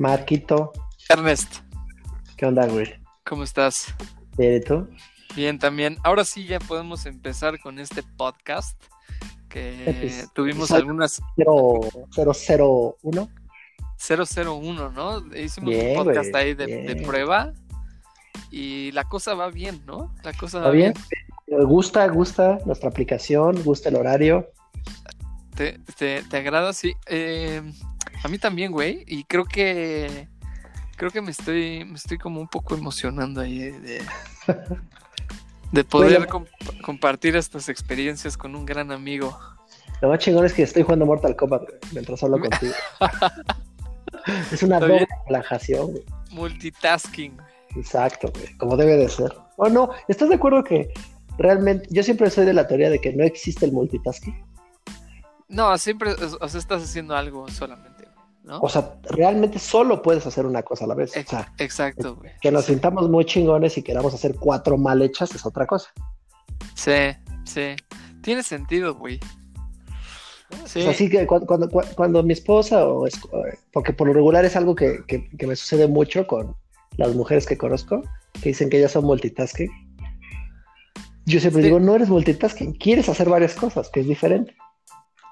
Marquito, Ernest, ¿qué onda, güey? ¿cómo estás? Bien, ¿y tú? Bien, también. Ahora sí ya podemos empezar con este podcast que tuvimos algunas 001. 001, ¿no? Hicimos Bien, un podcast güey, ahí de, prueba y la cosa va bien, ¿no? La cosa ¿Está va bien? Gusta, gusta nuestra aplicación, gusta el horario. ¿Te, te, te agrada? Sí. Eh, a mí también, güey. Y creo que creo que me estoy me estoy como un poco emocionando ahí de, de, de poder Bueno. comp- compartir estas experiencias con un gran amigo. Lo más chingón es que estoy jugando Mortal Kombat güey, mientras hablo contigo. es una doble relajación, güey. Multitasking. Exacto, güey, como debe de ser. O no, ¿estás de acuerdo que realmente, yo siempre soy de la teoría de que no existe el multitasking? No, siempre, o sea, estás haciendo algo solamente, ¿no? O sea, realmente solo puedes hacer una cosa a la vez. O Ex- sea, Exacto, güey. que nos sintamos muy chingones y queramos hacer cuatro mal hechas es otra cosa. Sí, sí. Tiene sentido, güey. Sí. O sea, así que cu- cuando, cu- cuando, mi esposa, o es- porque por lo regular es algo que, que- que me sucede mucho con las mujeres que conozco, que dicen que ellas son multitasking. Yo siempre Sí. digo, no eres multitasking, quieres hacer varias cosas, que es diferente,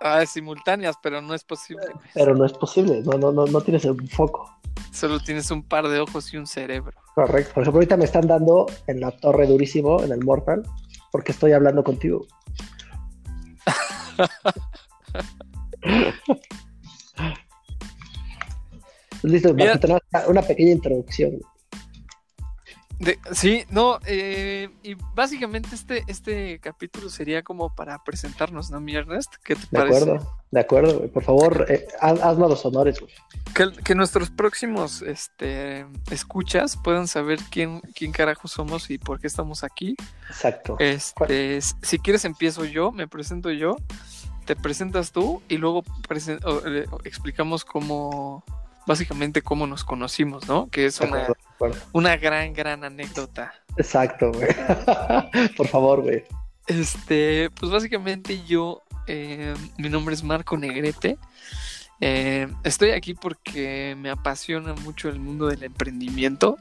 Ah, simultáneas, pero no es posible. pero no es posible, no, no, no, no tienes el foco. Solo tienes un par de ojos y un cerebro. Correcto. Por ejemplo, ahorita me están dando en la torre durísimo, en el Mortal, porque estoy hablando contigo. Listo, Mira- más una pequeña introducción. De- sí, no, eh, y básicamente este, este capítulo sería como para presentarnos, ¿no, mi Ernest? ¿Qué te De parece? acuerdo, de acuerdo. Por favor, eh, haz- haznos los honores. güey. Que, que nuestros próximos este, escuchas puedan saber quién, quién carajo somos y por qué estamos aquí. Exacto. Este, si quieres empiezo yo, me presento yo, te presentas tú y luego presen- o, explicamos cómo, básicamente cómo nos conocimos, ¿no? Que es una, una gran, gran anécdota. Exacto, güey. Por favor, güey. Este, pues básicamente yo, eh, mi nombre es Marco Negrete. Eh, estoy aquí porque me apasiona mucho el mundo del emprendimiento.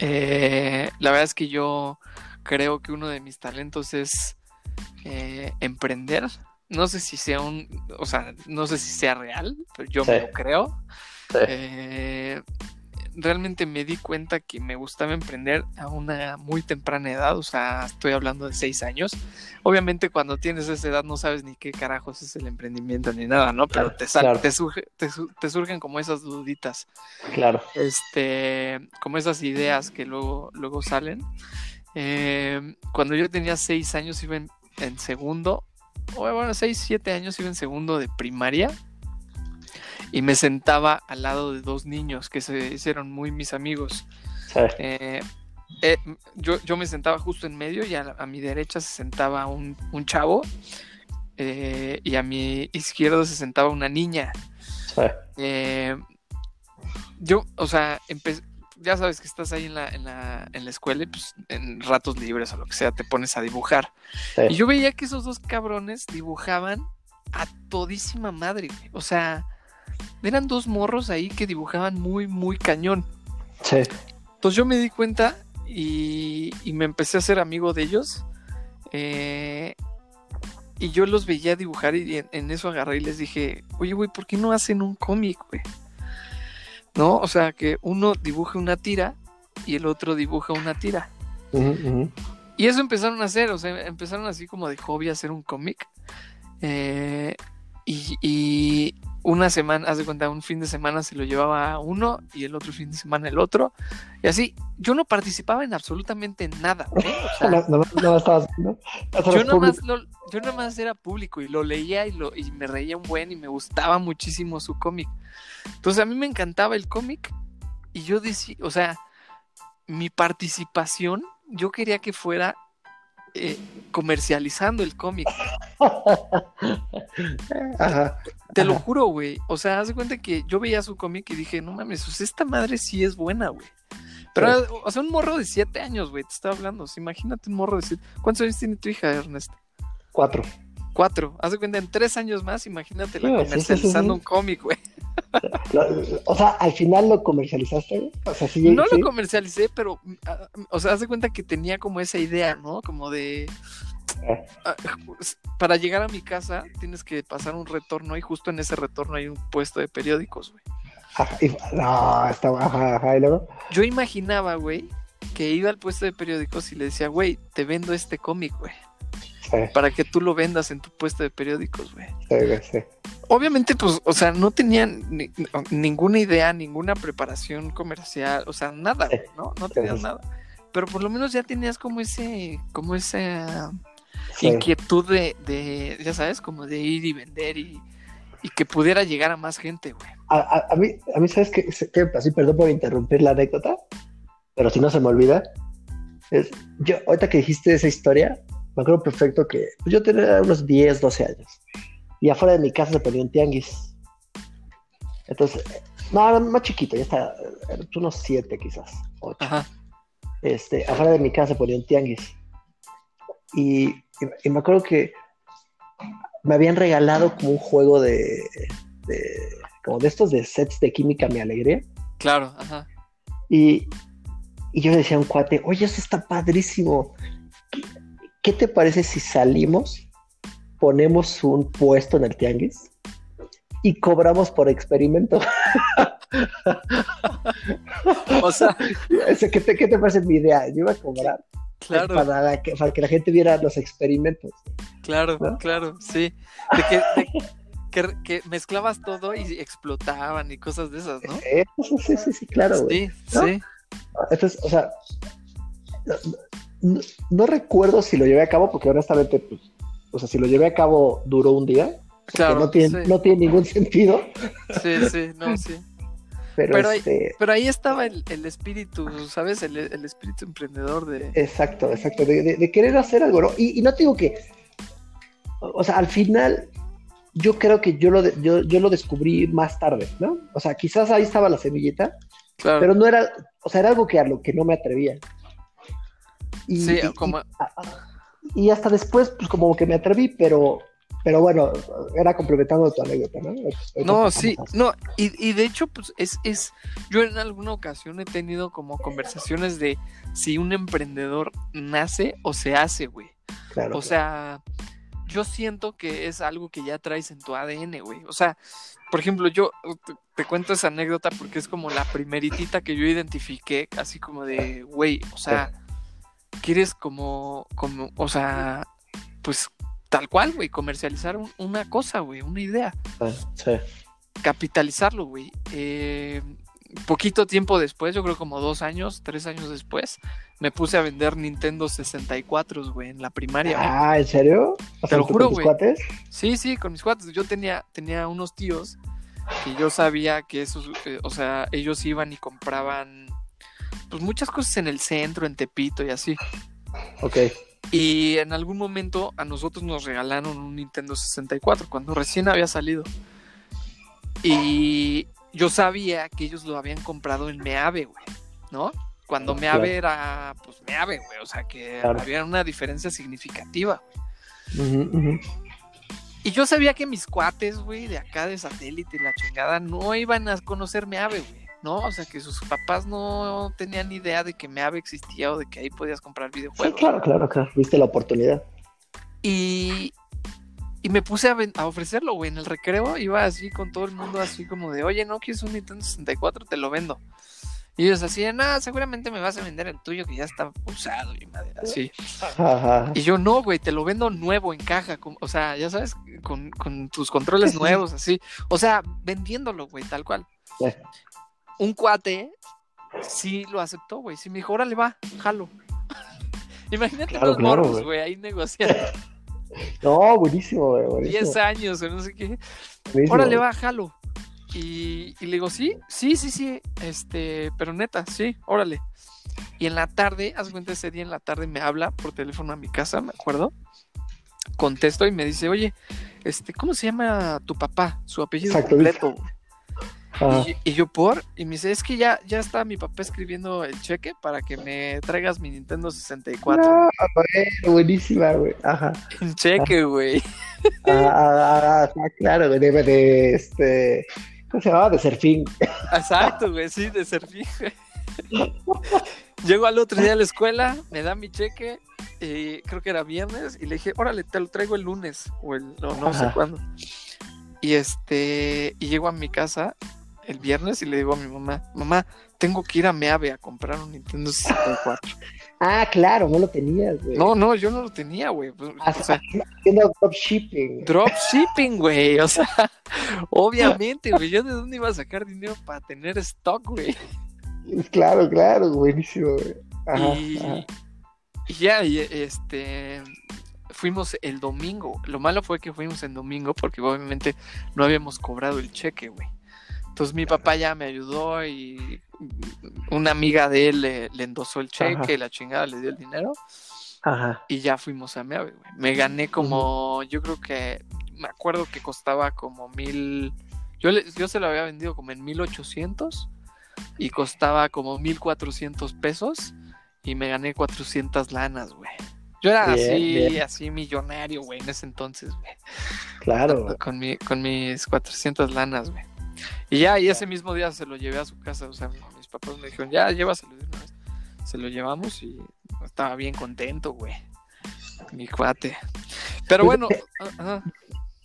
Eh, la verdad es que yo creo que uno de mis talentos es eh, emprender. No sé si sea un, o sea, no sé si sea real, pero yo me lo creo. Sí. Eh, realmente me di cuenta que me gustaba emprender a una muy temprana edad, o sea, estoy hablando de seis años. Obviamente cuando tienes esa edad no sabes ni qué carajos es el emprendimiento ni nada, ¿no? Pero Claro, te, claro. te, surge- te su- te surgen como esas duditas, Claro. este, como esas ideas que luego, luego salen. Eh, cuando yo tenía seis años iba en, en segundo, bueno, seis, siete años iba en segundo de primaria y me sentaba al lado de dos niños que se hicieron muy mis amigos. Sí. Eh, eh, yo, yo me sentaba justo en medio y a, a mi derecha se sentaba un, un chavo eh, y a mi izquierda se sentaba una niña. Sí. Yo, o sea, empe- ya sabes que estás ahí en la, en, la, en la escuela y pues en ratos libres o lo que sea te pones a dibujar. Sí. Y yo veía que esos dos cabrones dibujaban a todísima madre, güey. O sea, eran dos morros ahí que dibujaban muy, muy cañón. Sí. Entonces yo me di cuenta y, y me empecé a ser amigo de ellos. eh, y yo los veía dibujar y en, en eso agarré y les dije, oye, güey, ¿por qué no hacen un cómic, güey? ¿No? O sea, que uno dibuje una tira y el otro dibuja una tira. Y eso empezaron a hacer, o sea, empezaron así como de hobby a hacer un cómic. Eh, y, y una semana, haz de cuenta, un fin de semana se lo llevaba uno y el otro fin de semana el otro. Y así, yo no participaba en absolutamente nada. ¿eh? O sea, No, no, no estabas viendo. yo nada más lo- yo nada más era público y lo leía y, lo, y me reía un buen y me gustaba muchísimo su cómic. Entonces a mí me encantaba el cómic y yo decía, o sea, mi participación, yo quería que fuera eh, comercializando el cómic. Ajá. Te lo juro, güey. O sea, haz de cuenta que yo veía su cómic y dije, no mames, esta madre sí es buena, güey. Pero, Sí. o sea, un morro de siete años, güey, te estaba hablando. O sea, imagínate un morro de siete. ¿Cuántos años tiene tu hija, Ernest? Cuatro. Cuatro. Haz de cuenta, en tres años más, imagínate la sí, comercializando sí. un cómic, güey. O sea, al final lo comercializaste. O sea, sí, no sí. lo comercialicé, pero, ah, o sea, haz de cuenta que tenía como esa idea, ¿no? Como de. Ah. ah, para llegar a mi casa tienes que pasar un retorno y justo en ese retorno hay un puesto de periódicos, güey. Ajá, y- no, está, ajá, ajá, y luego. Yo imaginaba, güey, que iba al puesto de periódicos y le decía, güey, te vendo este cómic, güey, Sí, para que tú lo vendas en tu puesto de periódicos, güey. sí, sí. Obviamente, pues, o sea, no tenían ni- ninguna idea, ninguna preparación comercial, o sea, nada, güey, ¿no? No tenías Sí. nada. Pero por lo menos ya tenías como ese, como esa inquietud de, de, ya sabes, como de ir y vender y, y que pudiera llegar a más gente, güey. A, a- a mí, a mí, ¿sabes qué, qué? Y perdón por interrumpir la anécdota, pero si no se me olvida. Es, yo, ahorita que dijiste esa historia, me acuerdo perfecto que pues, yo tenía unos 10, 12 años. Y afuera de mi casa se ponía un tianguis. Entonces, no, más chiquito, ya está, unos 7 quizás, 8. Ajá. este, afuera de mi casa se ponía un tianguis. Y, y- y me acuerdo que me habían regalado como un juego de, de- como de estos de sets de química mi alegría. Claro, ajá. Y, y yo le decía a un cuate, oye, eso está padrísimo. ¿Qué, te parece si salimos, ponemos un puesto en el tianguis y cobramos por experimento? O sea, ¿Qué te, qué te parece mi idea? Yo iba a cobrar claro, para, la que, para que la gente viera los experimentos. claro, ¿no? claro, sí. De que, de que, que mezclabas todo y explotaban y cosas de esas, ¿no? Eh, Sí, sí, sí, sí, claro, güey. Sí, ¿No? sí. Entonces, o sea, no, recuerdo si lo llevé a cabo, porque honestamente, pues, o sea, si lo llevé a cabo duró un día, Claro, no tiene, sí. no tiene ningún sentido, Sí, sí, no, sí. pero, este, Pero ahí estaba el, el espíritu, ¿sabes? El, el espíritu emprendedor de... exacto, exacto, de, de- de querer hacer algo, ¿no? Y, y no te digo que, o sea, al final, yo creo que yo lo, de- yo, yo lo descubrí más tarde, ¿no? O sea, quizás ahí estaba la semillita, Claro. pero no era, o sea, era algo que a lo que no me atrevía. Y, sí, y- como... y hasta después, pues como que me atreví, pero, pero bueno, era complementando tu anécdota, ¿no? No, sí, no, y, de hecho, pues es, es, yo en alguna ocasión he tenido como conversaciones de si un emprendedor nace o se hace, güey. claro, O sea, yo siento que es algo que ya traes en tu ADN, güey. O sea, por ejemplo, yo te, te cuento esa anécdota porque es como la primeritita que yo identifiqué, así como de, güey, o sea, quieres como, como, o sea, pues tal cual, güey, comercializar un- una cosa, güey, una idea claro, sí. capitalizarlo, güey. Eh, poquito tiempo después, yo creo como dos años, tres años después, me puse a vender Nintendo 64, güey, en la primaria. Ah, ¿en serio? O Te lo ¿con juro, tus güey. cuates? Sí, sí, con mis cuates. Yo tenía, tenía unos tíos que yo sabía que esos, eh, o sea, ellos iban y compraban pues muchas cosas en el centro, en Tepito y así. Ok, Y en algún momento a nosotros nos regalaron un Nintendo 64 cuando recién había salido. Y yo sabía que ellos lo habían comprado en Meave, güey, ¿no? Cuando Ah, Meave claro. era, pues Meave, güey, o sea que Claro. había una diferencia significativa. güey. Y yo sabía que mis cuates, güey, de acá de satélite y la chingada, no iban a conocer Meave, güey, ¿no? O sea que sus papás no tenían idea de que Meave existía o de que ahí podías comprar Sí, videojuegos. claro, claro, claro. Viste la oportunidad. Y, y me puse a, ofrecerlo, güey. En el recreo iba así con todo el mundo, así como de, oye, ¿no quieres un Nintendo 64? Te lo vendo. Y ellos así, de, nada, seguramente me vas a vender el tuyo que ya está usado y madre, así. Ajá. Y yo, no, güey, te lo vendo nuevo en caja. con- o sea, ya sabes, con, con tus controles Sí, sí, sí. nuevos, así. O sea, vendiéndolo, güey, tal cual. Un cuate sí lo aceptó, güey. Sí me dijo, órale, va, jalo. Imagínate Claro, los claro, morros, güey. ahí negociando. No, buenísimo, güey. buenísimo, 10 años o no sé qué. buenísimo. Órale, va, jalo. Y, y le digo, sí, sí, sí, sí, este, pero neta, sí, órale. Y en la tarde, haz cuenta ese día en la tarde me habla por teléfono a mi casa, me acuerdo. Contesto y me dice, oye, este, ¿cómo se llama tu papá? Su apellido Exacto, completo. Y, y yo por, y me dice, es que ya, ya está mi papá escribiendo el cheque para que me traigas mi Nintendo 64. No, güey, buenísima, güey. Ajá. En cheque, güey. Ah, ah, ah, claro, güey, de, de, este. ¿Cómo se llamaba? De Serfín. Exacto, güey, sí, de Serfín. Llego al otro día a la escuela, me da mi cheque, y creo que era viernes, y le dije, órale, te lo traigo el lunes, o el, no, no sé cuándo. Y este, y llego a mi casa el viernes y le digo a mi mamá, mamá, tengo que ir a Meave a comprar un Nintendo 64. Ah, claro, no lo tenías, güey. No, no, yo no lo tenía, güey. Pues, o sea, haciendo dropshipping. Dropshipping, güey. O sea, obviamente, güey. Yo de dónde iba a sacar dinero para tener stock, güey. Claro, claro, buenísimo, güey. Ajá, y, y ya, y, este fuimos el domingo. Lo malo fue que fuimos el domingo porque obviamente no habíamos cobrado el cheque, güey. Entonces mi papá ya me ayudó y una amiga de él le, endosó el cheque, la chingada le dio el dinero. Ajá. Y ya fuimos a Meave, güey. Me gané como, yo creo que, me acuerdo que costaba como mil, yo, yo se lo había vendido como en mil ochocientos y costaba como mil cuatrocientos pesos y me gané cuatrocientas lanas, güey. Yo era así, así millonario, güey, en ese entonces, güey. Claro. Con, mi, con mis cuatrocientas lanas, güey. Y ya, y ese mismo día se lo llevé a su casa, o sea, mis papás me dijeron, ya, llévaselo de una vez. Se lo llevamos y estaba bien contento, güey. Mi cuate. Pero Pues, bueno, ajá,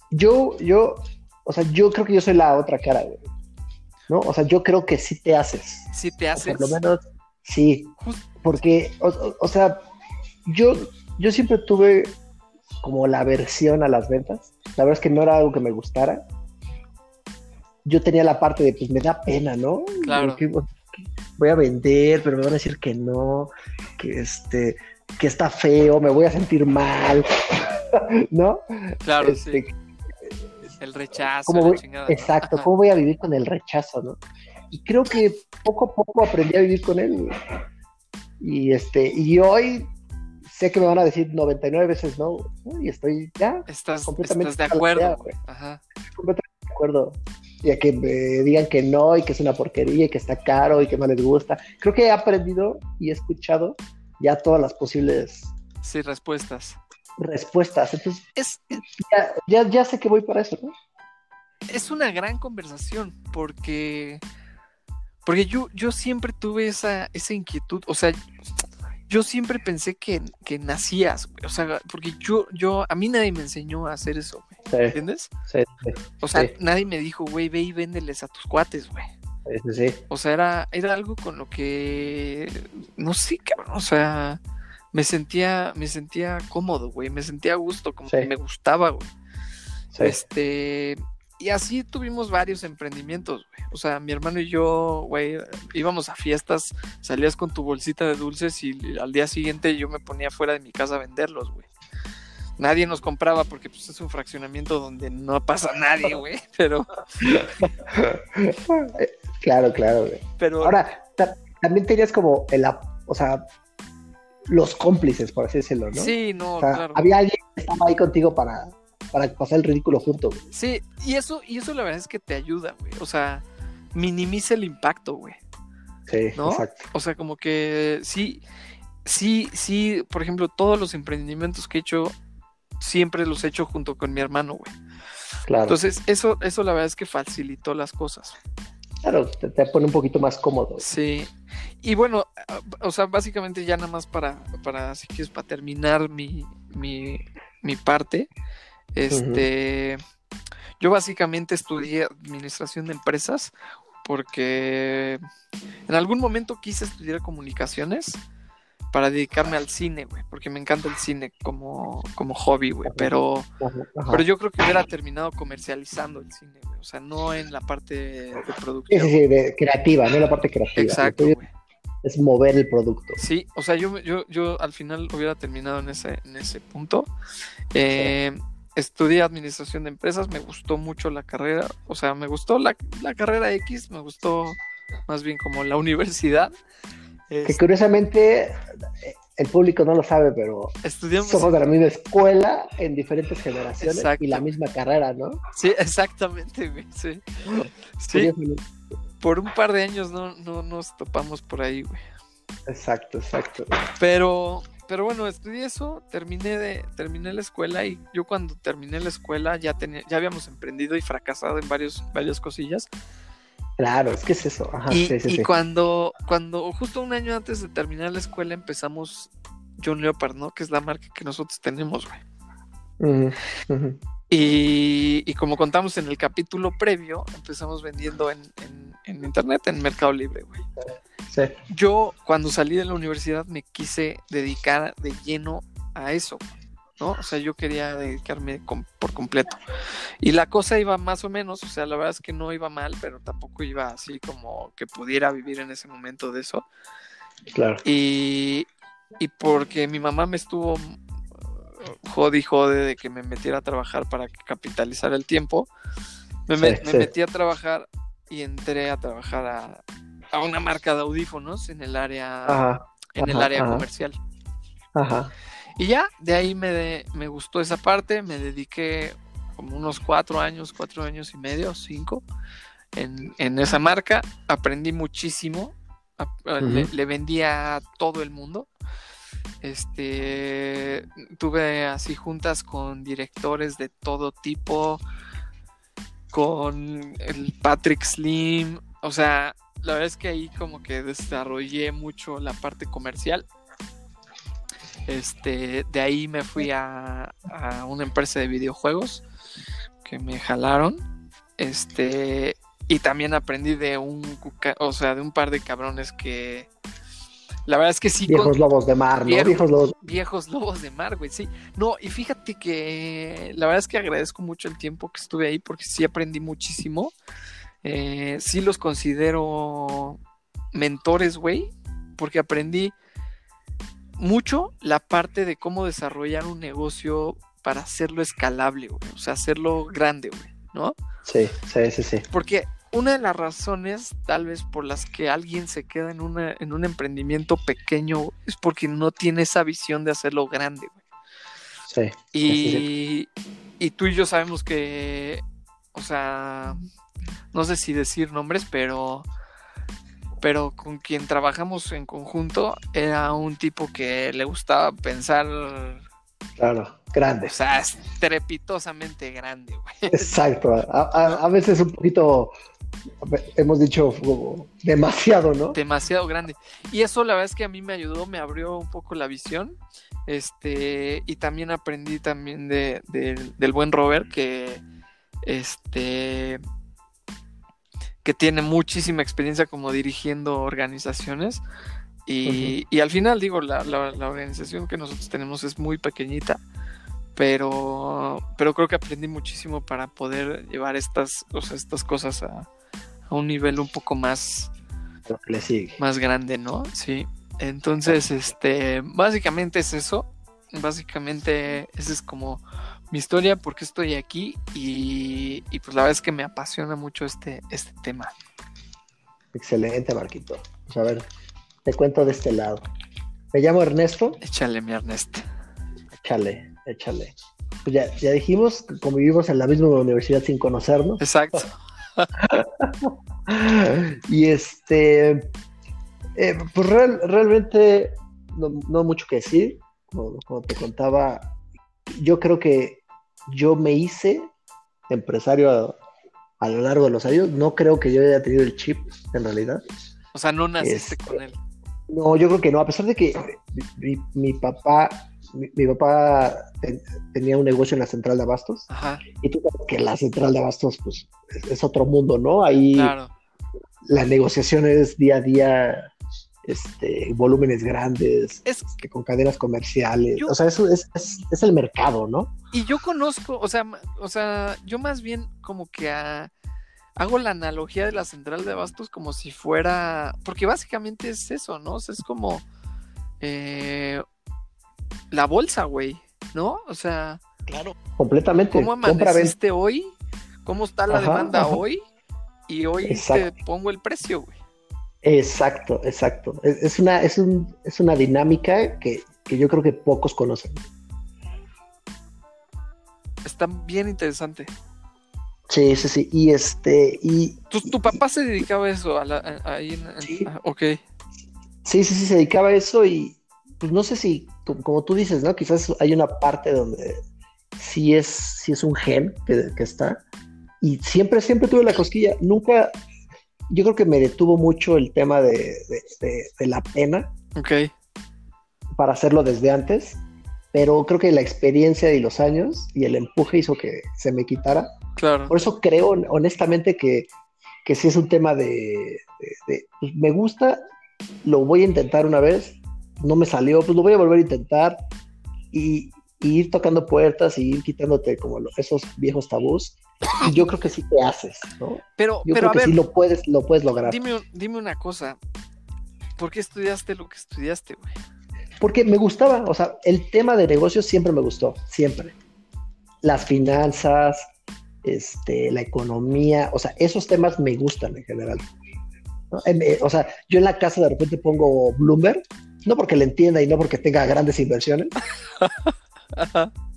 Yo, yo, o sea, yo creo que yo soy la otra cara, güey. ¿No? O sea, yo creo que sí te haces. si te O haces. por lo menos, sí. Just- Porque, o, o- o sea, yo, yo siempre tuve como la aversión a las ventas. La verdad es que no era algo que me gustara. Yo tenía la parte de, pues me da pena, ¿no? Claro. Que voy a vender, pero me van a decir que no, que este, que está feo, me voy a sentir mal, ¿no? Claro, Este, sí. El rechazo, ¿Cómo la voy- chingada. ¿no? Exacto, Ajá. ¿cómo voy a vivir con el rechazo, no? Y creo que poco a poco aprendí a vivir con él. Y este, y hoy sé que me van a decir 99 veces no, y estoy ya Estás, completamente estás de acuerdo. Ajá. completamente de acuerdo. Y a que me digan que no, y que es una porquería, y que está caro, y que no les gusta. Creo que he aprendido y he escuchado ya todas las posibles Sí, respuestas. respuestas. Entonces, Es, ya, ya, ya sé que voy para eso, ¿no? es una gran conversación porque porque yo, yo siempre tuve esa, esa inquietud, o sea, yo siempre pensé que, que nacías, o sea, porque yo, yo, a mí nadie me enseñó a hacer eso, Sí, ¿entiendes? sí, sí, O sea, nadie me dijo, güey, ve y véndeles a tus cuates, güey. sí. O sea, era, era algo con lo que, no sé, cabrón, o sea, me sentía, me sentía cómodo, güey, me sentía a gusto, como que me gustaba, güey. sí. Este, y así tuvimos varios emprendimientos, güey. O sea, mi hermano y yo, güey, íbamos a fiestas, salías con tu bolsita de dulces y al día siguiente yo me ponía fuera de mi casa a venderlos, güey. Nadie nos compraba porque pues, es un fraccionamiento donde no pasa nadie, güey. Pero, Claro, claro, güey. pero Ahora, ta- también tenías como el, o sea, los cómplices, por así decirlo, ¿no? sí, no, O sea, claro. había alguien que estaba ahí contigo para, para pasar el ridículo junto, güey. Sí, y eso, y eso la verdad es que te ayuda, güey. O sea, minimiza el impacto, güey. Sí, ¿No? exacto. O sea, como que sí, sí, sí, por ejemplo, todos los emprendimientos que he hecho, siempre los he hecho junto con mi hermano, güey. Claro, Entonces, eso, eso la verdad es que facilitó las cosas. claro, te, te pone un poquito más cómodo. Sí. Y bueno, o sea, básicamente ya nada más para, para si quieres, para terminar mi, mi, mi parte, este, yo básicamente estudié administración de empresas porque en algún momento quise estudiar comunicaciones para dedicarme al cine, güey, porque me encanta el cine como, como hobby, güey, pero, Ajá, pero yo creo que hubiera terminado comercializando el cine, güey, o sea, no en la parte de Sí, producción. sí, sí, de creativa, no la parte creativa. Exacto, güey. Es mover el producto. Sí, o sea, yo, yo, yo al final hubiera terminado en ese, en ese punto. Eh, Estudié administración de empresas, me gustó mucho la carrera, o sea, me gustó la, la carrera X, me gustó más bien como la universidad. Que Este, curiosamente el público no lo sabe, pero estudiamos, somos de la misma escuela en diferentes generaciones Exacto. y la misma carrera, ¿no? sí, exactamente, güey, sí. Sí, por un par de años no, no nos topamos por ahí, güey. Exacto, exacto. Pero, pero bueno, estudié eso, terminé de, terminé la escuela y yo cuando terminé la escuela ya tenía, ya habíamos emprendido y fracasado en varios, varias cosillas. Claro, es que es eso. Ajá, y sí, sí, y sí. cuando, cuando justo un año antes de terminar la escuela empezamos John Leopard, ¿no? Que es la marca que nosotros tenemos, güey. Y, y como contamos en el capítulo previo, empezamos vendiendo en, en- en internet, en Mercado Libre, güey. Sí. Yo cuando salí de la universidad me quise dedicar de lleno a eso, ¿no? O sea, yo quería dedicarme com- por completo. Y la cosa iba más o menos, o sea, la verdad es que no iba mal, pero tampoco iba así como que pudiera vivir en ese momento de eso. Claro. Y, y porque mi mamá me estuvo uh, jode y jode de que me metiera a trabajar para capitalizar el tiempo, me, me- Sí, me sí. metí a trabajar y entré a trabajar a, a una marca de audífonos en el área, Ajá. en el área ajá. comercial. Ajá. Y ya, de ahí me, de- me gustó esa parte, me dediqué como unos cuatro años, cuatro años y medio, cinco, en, en esa marca. Aprendí muchísimo, ap- le, le vendí a todo el mundo. Este, tuve así juntas con directores de todo tipo, con el Patrick Slim, o sea, la verdad es que ahí como que desarrollé mucho la parte comercial. Este, de ahí me fui a, a una empresa de videojuegos que me jalaron. Este, y también aprendí de un, o sea, de un par de cabrones que la verdad es que sí, con- Viejos lobos de mar, ¿no? Viejo- Viejos lobos. viejos lobos de mar, güey, sí. No, y fíjate que la verdad es que agradezco mucho el tiempo que estuve ahí porque sí aprendí muchísimo. Eh, sí los considero mentores, güey, porque aprendí mucho la parte de cómo desarrollar un negocio para hacerlo escalable, güey, o sea, hacerlo grande, güey, ¿no? Sí, sí, sí, sí. Porque una de las razones, tal vez, por las que alguien se queda en, una, en un emprendimiento pequeño es porque no tiene esa visión de hacerlo grande, güey. Sí. Y, y tú y yo sabemos que, o sea, no sé si decir nombres, pero, pero con quien trabajamos en conjunto era un tipo que le gustaba pensar, Claro. o Grande. sea, estrepitosamente grande, güey. Exacto. A, a- a veces un poquito, hemos dicho demasiado, ¿no? demasiado grande. Y eso la verdad es que a mí me ayudó, me abrió un poco la visión. Este, y también aprendí también de, de- del buen Robert que este que tiene muchísima experiencia como dirigiendo organizaciones. Y, y al final, digo, la, la- la organización que nosotros tenemos es muy pequeñita, pero, pero creo que aprendí muchísimo para poder llevar estas, o sea, estas cosas a, a un nivel un poco más, le sigue. más grande, ¿no? Sí. Entonces, este, básicamente es eso. Básicamente, esa es como mi historia, porque estoy aquí y, y pues la verdad es que me apasiona mucho este, este tema. Excelente, Marquito. Pues a ver, te cuento de este lado. Me llamo Ernesto. Échale, mi Ernest. Échale, échale. Pues ya, ya dijimos que convivimos en la misma universidad sin conocernos. Exacto. y este, eh, pues real- realmente no, no mucho que decir. Como, como te contaba, yo creo que yo me hice empresario a, a lo largo de los años. No creo que yo haya tenido el chip, en realidad. O sea, no naciste Este, con él. No, yo creo que no, a pesar de que mi, mi papá, mi, mi papá ten- tenía un negocio en la central de abastos, Ajá, y tú sabes que la central de abastos pues, es, es otro mundo, ¿no? Ahí claro. la negociación es día a día, este, volúmenes grandes, Es, que con cadenas comerciales, Yo- o sea, eso es, es, es el mercado, ¿no? y yo conozco, o sea, o sea, yo más bien como que a- hago la analogía de la central de abastos como si fuera, porque básicamente es eso, ¿no? O sea, es como eh, la bolsa, güey, ¿no? O sea, Claro. Completamente. ¿cómo amaneciste hoy? ¿Cómo está la Ajá, demanda ajá. hoy? Y hoy Exacto. te pongo el precio, güey. Exacto, exacto. Es, es una, es, un, es una dinámica que, que yo creo que pocos conocen. Está bien interesante. Sí, sí, sí. Y este, y ¿Tu, tu papá se dedicaba a eso? A la- a- Sí. ah, ok. sí, sí, sí, se dedicaba a eso y pues no sé si como tú dices, ¿no? Quizás hay una parte donde sí es, sí es un gen que, está. Y siempre, siempre tuve la cosquilla. Nunca, yo creo que me detuvo mucho el tema de, la pena. Ok. Para hacerlo desde antes. Pero creo que la experiencia y los años y el empuje hizo que se me quitara. Claro. Por eso creo honestamente que, que sí es un tema de, pues, me gusta, lo voy a intentar una vez, no me salió, pues lo voy a volver a intentar y, ir tocando puertas y ir quitándote como esos viejos tabús. Y yo creo que sí te haces, ¿no? Pero, yo pero creo que sí lo puedes, lo puedes lograr. Dime, dime una cosa, ¿por qué estudiaste lo que estudiaste, güey? Porque me gustaba, o sea, el tema de negocios siempre me gustó, siempre. Las finanzas, este, la economía, o sea, esos temas me gustan en general. Eh, o sea, yo en la casa de repente pongo Bloomberg, no porque le entienda y no porque tenga grandes inversiones,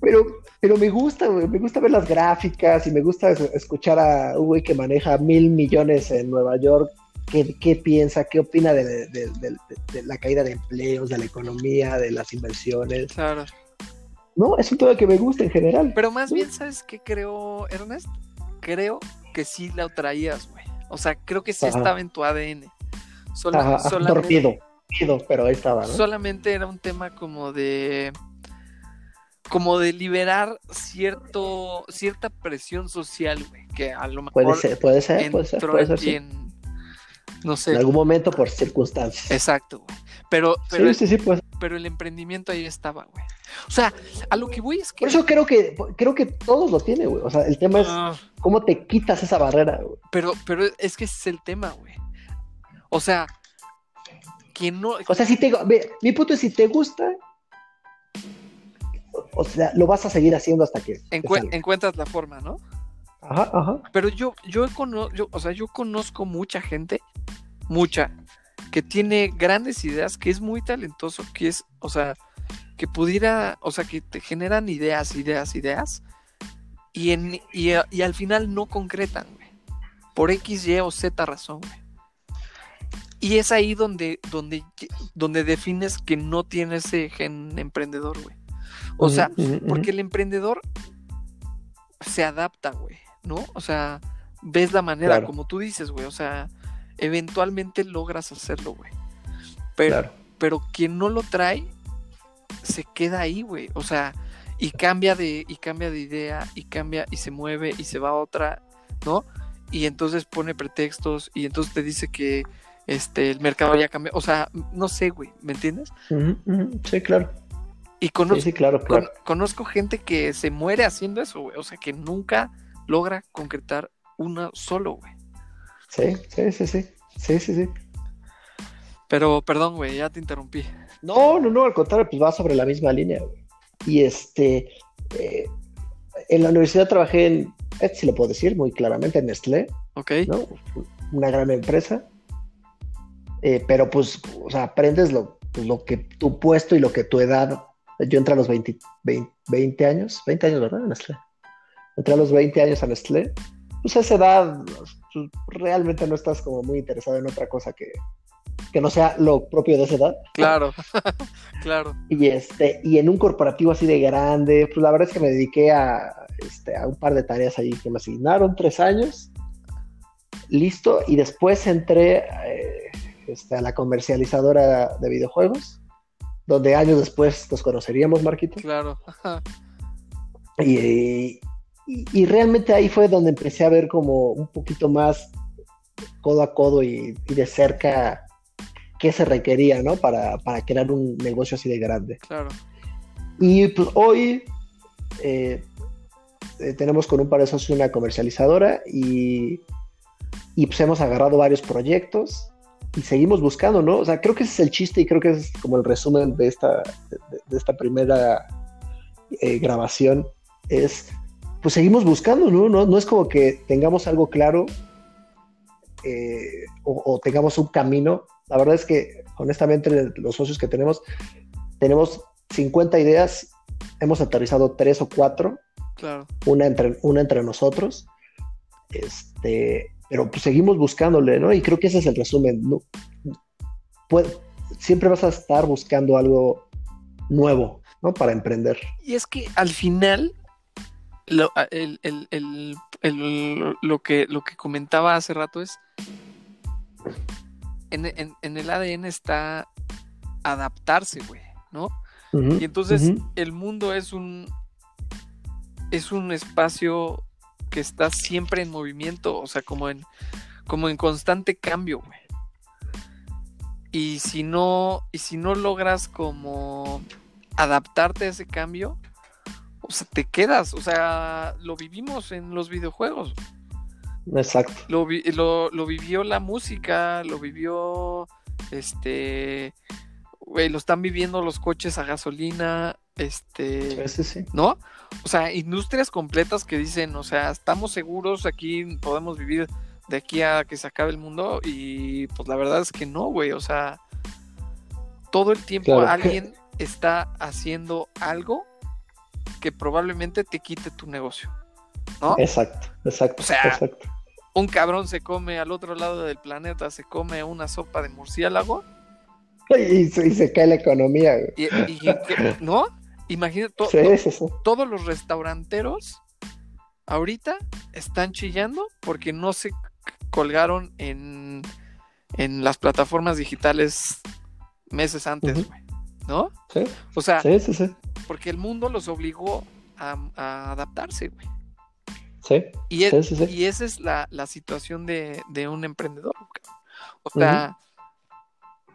pero, pero me gusta, me gusta ver las gráficas y me gusta escuchar a un güey que maneja mil millones en Nueva York, qué, qué piensa, qué opina de, la caída de empleos, de la economía, de las inversiones. Claro. No, es un tema que me gusta en general. Pero más bien, ¿sabes qué creo, Ernest? Creo que sí la traías, güey. O sea, creo que sí estaba en tu ADN. Sola, solamente, pero ahí estaba, ¿no? Solamente era un tema como de como de liberar cierto cierta presión social, güey, que a lo mejor puede ser, puede ser, puede ser, puede ser sí. no sé. En algún momento por circunstancias. Exacto, güey. Pero pero, sí, sí, pues. pero el emprendimiento ahí estaba, güey. O sea, a lo que voy es que. Por eso creo que, creo que todos lo tienen, güey. O sea, el tema es ah. cómo te quitas esa barrera, güey. Pero, pero es que ese es el tema, güey. O sea, que no. O sea, si te. Mi punto es si te gusta. O sea, lo vas a seguir haciendo hasta que. encuentras la forma, ¿no? Ajá, ajá. Pero yo, yo, yo, o sea, yo conozco mucha gente, mucha, que tiene grandes ideas, que es muy talentoso, que es, o sea, que pudiera, o sea, que te generan ideas, ideas, ideas, y, en, y, al final no concretan, güey. Por X, Y o Z razón, güey. Y es ahí donde, donde, donde defines que no tiene ese gen emprendedor, güey. O sea, porque el emprendedor se adapta, güey, ¿no? O sea, ves la manera, como tú dices, güey. O sea, eventualmente logras hacerlo, güey. Pero, pero quien no lo trae, se queda ahí, güey. O sea, y cambia de, y cambia de idea, y cambia, y se mueve, y se va a otra, ¿no? Y entonces pone pretextos, y entonces te dice que este el mercado ya cambió. O sea, no sé, güey, ¿me entiendes? Sí, claro. Y conozco, claro, conozco gente que se muere haciendo eso, güey. O sea, que nunca logra concretar una solo, güey. Sí, sí, sí, sí. Sí, sí, sí. Pero, perdón, güey, ya te interrumpí. No, no, no, al contrario, pues va sobre la misma línea. Y este, eh, en la universidad trabajé en, este sí lo puedo decir muy claramente, en Nestlé. Ok. ¿no? Una gran empresa. Eh, pero pues, o sea, aprendes lo, pues, lo que tu puesto y lo que tu edad. Yo entré a los 20, 20, años, 20 años, ¿verdad? Nestlé. Entré a los 20 años a Nestlé. Pues a esa edad, realmente no estás como muy interesado en otra cosa que, que no sea lo propio de esa edad. Claro, claro. Y este, y en un corporativo así de grande, pues la verdad es que me dediqué a, este, a un par de tareas ahí que me asignaron, tres años, listo, y después entré eh, este, a la comercializadora de videojuegos, donde años después nos conoceríamos, Marquito. Claro. y, y, realmente ahí fue donde empecé a ver como un poquito más codo a codo y, y de cerca qué se requería, ¿no? Para, crear un negocio así de grande. Claro. Y pues hoy eh, eh, tenemos con un par de socios una comercializadora y, y pues hemos agarrado varios proyectos y seguimos buscando, ¿no? O sea, creo que ese es el chiste y creo que es como el resumen de esta, de, esta primera eh, grabación. Es, pues seguimos buscando, ¿no? ¿no? No es como que tengamos algo claro o, tengamos un camino, la verdad es que, honestamente, los socios que tenemos, tenemos 50 ideas, hemos aterrizado tres o cuatro, claro. una, entre, una entre nosotros, este, pero pues seguimos buscándole, ¿no? Y creo que ese es el resumen. ¿no? siempre vas a estar buscando algo nuevo, ¿no? Para emprender. Y es que al final, lo, el, el, el, lo, que, lo que comentaba hace rato es, en, en, en el ADN está adaptarse, güey, ¿no? y entonces el mundo es un es un espacio que está siempre en movimiento, o sea, como en como en constante cambio, güey. Y si no y si no logras como adaptarte a ese cambio, o sea, te quedas, o sea, lo vivimos en los videojuegos. Exacto. Lo, lo, lo vivió la música, lo vivió este güey, lo están viviendo los coches a gasolina, este, sí, sí. ¿no? O sea, industrias completas que dicen, o sea, estamos seguros, aquí podemos vivir de aquí a que se acabe el mundo y pues la verdad es que no, güey, o sea, todo el tiempo alguien está haciendo algo que probablemente te quite tu negocio, ¿no? Exacto, exacto. O sea, exacto. un cabrón se come al otro lado del planeta, se come una sopa de murciélago Y, se cae la economía. ¿No? Imagínate, todos los restauranteros ahorita están chillando porque no se colgaron en, en las plataformas digitales meses antes, güey. ¿No? Sí. O sea, sí, sí, porque el mundo los obligó a, adaptarse, güey. Sí. Y, y esa es la, situación de, un emprendedor. O sea,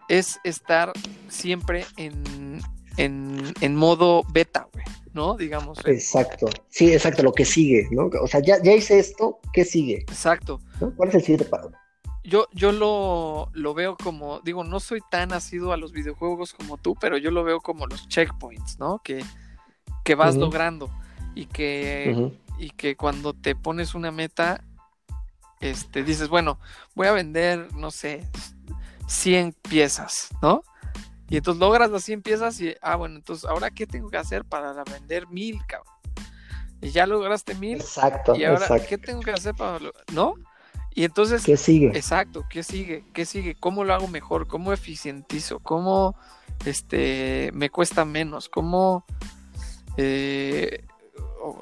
es estar siempre en, en, modo beta, güey, ¿no? Digamos. Exacto. Sí, exacto, lo que sigue, ¿no? O sea, ya, ya hice esto, ¿qué sigue? Exacto. ¿Cuál es el siguiente paso? Yo, yo lo, lo, veo como, digo, no soy tan asido a los videojuegos como tú, pero yo lo veo como los checkpoints, ¿no? Que, que vas logrando y que, y que cuando te pones una meta, este, dices, bueno, voy a vender, no sé, 100 piezas, ¿no? Y entonces logras las 100 piezas y, ah, bueno, entonces, ¿ahora qué tengo que hacer para vender mil, cabrón? Y ya lograste mil. Exacto. Y ahora, ¿qué tengo que hacer para, no? Y entonces, ¿qué sigue? Exacto, ¿qué sigue? ¿Qué sigue? ¿Cómo lo hago mejor? ¿Cómo eficientizo? ¿Cómo este, me cuesta menos? ¿Cómo eh,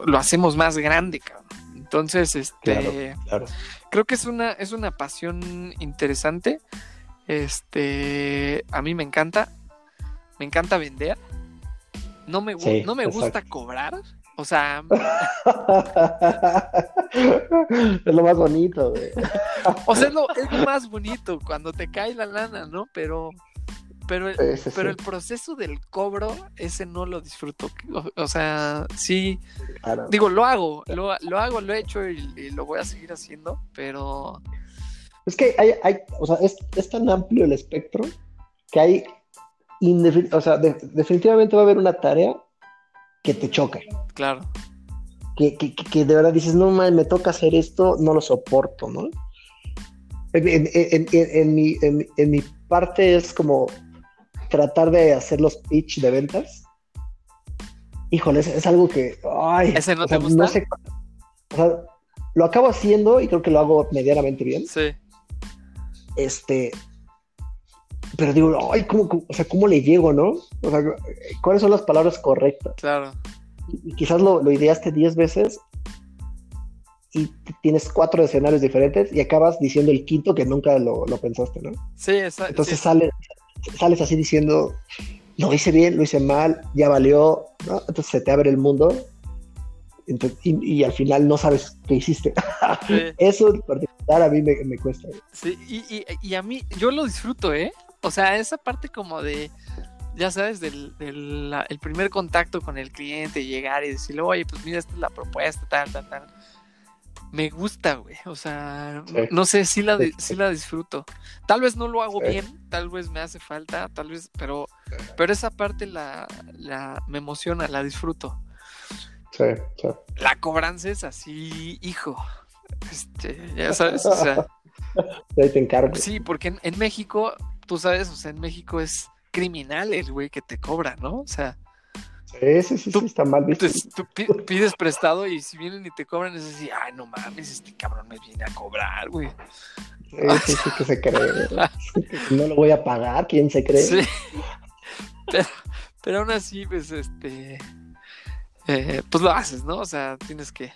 lo hacemos más grande, cabrón? Entonces, este, creo que es una, es una pasión interesante. Este, a mí me encanta, me encanta vender. No me, no me gusta cobrar. O sea, es lo más bonito, güey. o sea, es lo, más bonito cuando te cae la lana, ¿no? Pero, pero, pero el proceso del cobro, ese no lo disfruto. O, sea, sí, digo, lo hago, lo, hago, lo he hecho y, lo voy a seguir haciendo, pero es que hay, hay o sea, es, es, tan amplio el espectro que hay, o sea, definitivamente va a haber una tarea que te choca. Claro. Que, que, que de verdad dices, no, man, me toca hacer esto, no lo soporto, ¿no? En, en, en, en mi, mi, parte es como tratar de hacer los pitch de ventas. Híjole, es, algo que. Ay, ¿Ese no te gusta? No sé, o sea, lo acabo haciendo y creo que lo hago medianamente bien. Sí. Este, pero digo, ay, ¿cómo, o sea, ¿cómo le llego, no? O sea, ¿cuáles son las palabras correctas? Claro. Y, quizás lo, lo ideaste 10 veces y tienes cuatro escenarios diferentes y acabas diciendo el quinto que nunca lo, pensaste, ¿no? Sí, exacto. Entonces Sales, sales así diciendo, lo hice bien, lo hice mal, ya valió, ¿no? Entonces se te abre el mundo y, al final no sabes qué hiciste. Eso en particular a mí me, cuesta. Sí, y, a mí, yo lo disfruto, ¿eh? O sea, esa parte como de, ya sabes, del, el primer contacto con el cliente, llegar y decirle, oye, pues mira, esta es la propuesta, tal, tal, tal. Me gusta, güey. O sea, no sé, si la, la disfruto. Tal vez no lo hago bien, tal vez me hace falta, tal vez, pero, pero esa parte la, la me emociona, la disfruto. La cobranza es así, hijo. Este, ya sabes, o sea. Ahí te encargo. Sí, porque en, México, tú sabes, o sea, en México es criminal el güey que te cobra, ¿no? O sea. Sí, sí, sí, está mal visto. Tú, pides prestado y si vienen y te cobran, es así, ay, no mames, este cabrón me viene a cobrar, güey. Sí, sí, sí, que se cree. no lo voy a pagar, ¿quién se cree? Sí. Pero aún así, pues, este, eh, pues lo haces, ¿no? O sea, tienes que...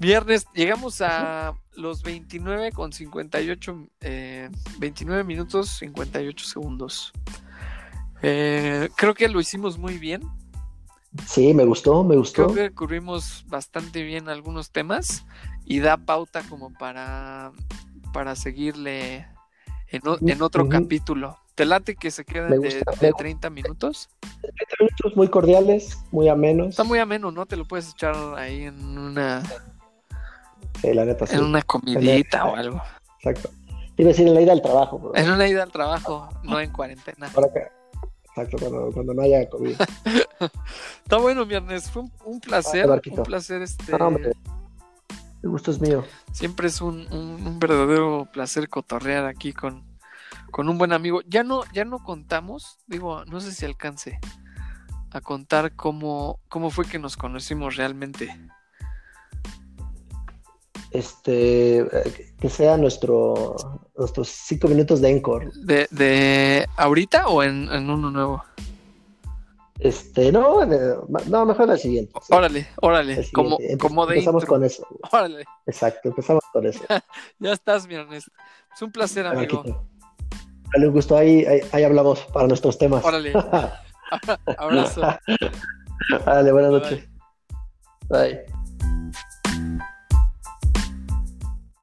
Viernes, llegamos a los 29 con 58, eh, 29 minutos 58 segundos. Eh, creo que lo hicimos muy bien. Sí, me gustó, me gustó. Creo que cubrimos bastante bien algunos temas y da pauta como para, para seguirle en, o- en otro capítulo. ¿Te late que se queden de, de me- 30 minutos? 30 minutos muy cordiales, muy amenos. Está muy ameno, ¿no? Te lo puedes echar ahí en una, Sí, la neta, sí. en una comidita o algo. Exacto. Iba a decir en la ida al trabajo, bro. En una ida al trabajo, no en cuarentena. Para acá. Exacto, cuando, cuando no haya COVID. Está bueno, viernes. Fue un, un placer. Ah. Un placer, este. El gusto es mío. Siempre es un, un- un verdadero placer cotorrear aquí con, con un buen amigo. Ya no, ya no contamos, digo, no sé si alcance a contar cómo, cómo fue que nos conocimos realmente. Este, que sea nuestro, nuestros cinco minutos de encore. ¿De, de ahorita o en, en uno nuevo? Este, no, no, mejor la siguiente. sí, Órale, órale, siguiente. como, Empe- como de Empezamos intro. con eso. Órale, Exacto, empezamos con eso. ya estás, mi Ernesto. Es un placer, amigo. Dale un gusto, ahí, ahí, ahí hablamos para nuestros temas. Órale, abrazo. Dale, buenas Bye, noches. Bye.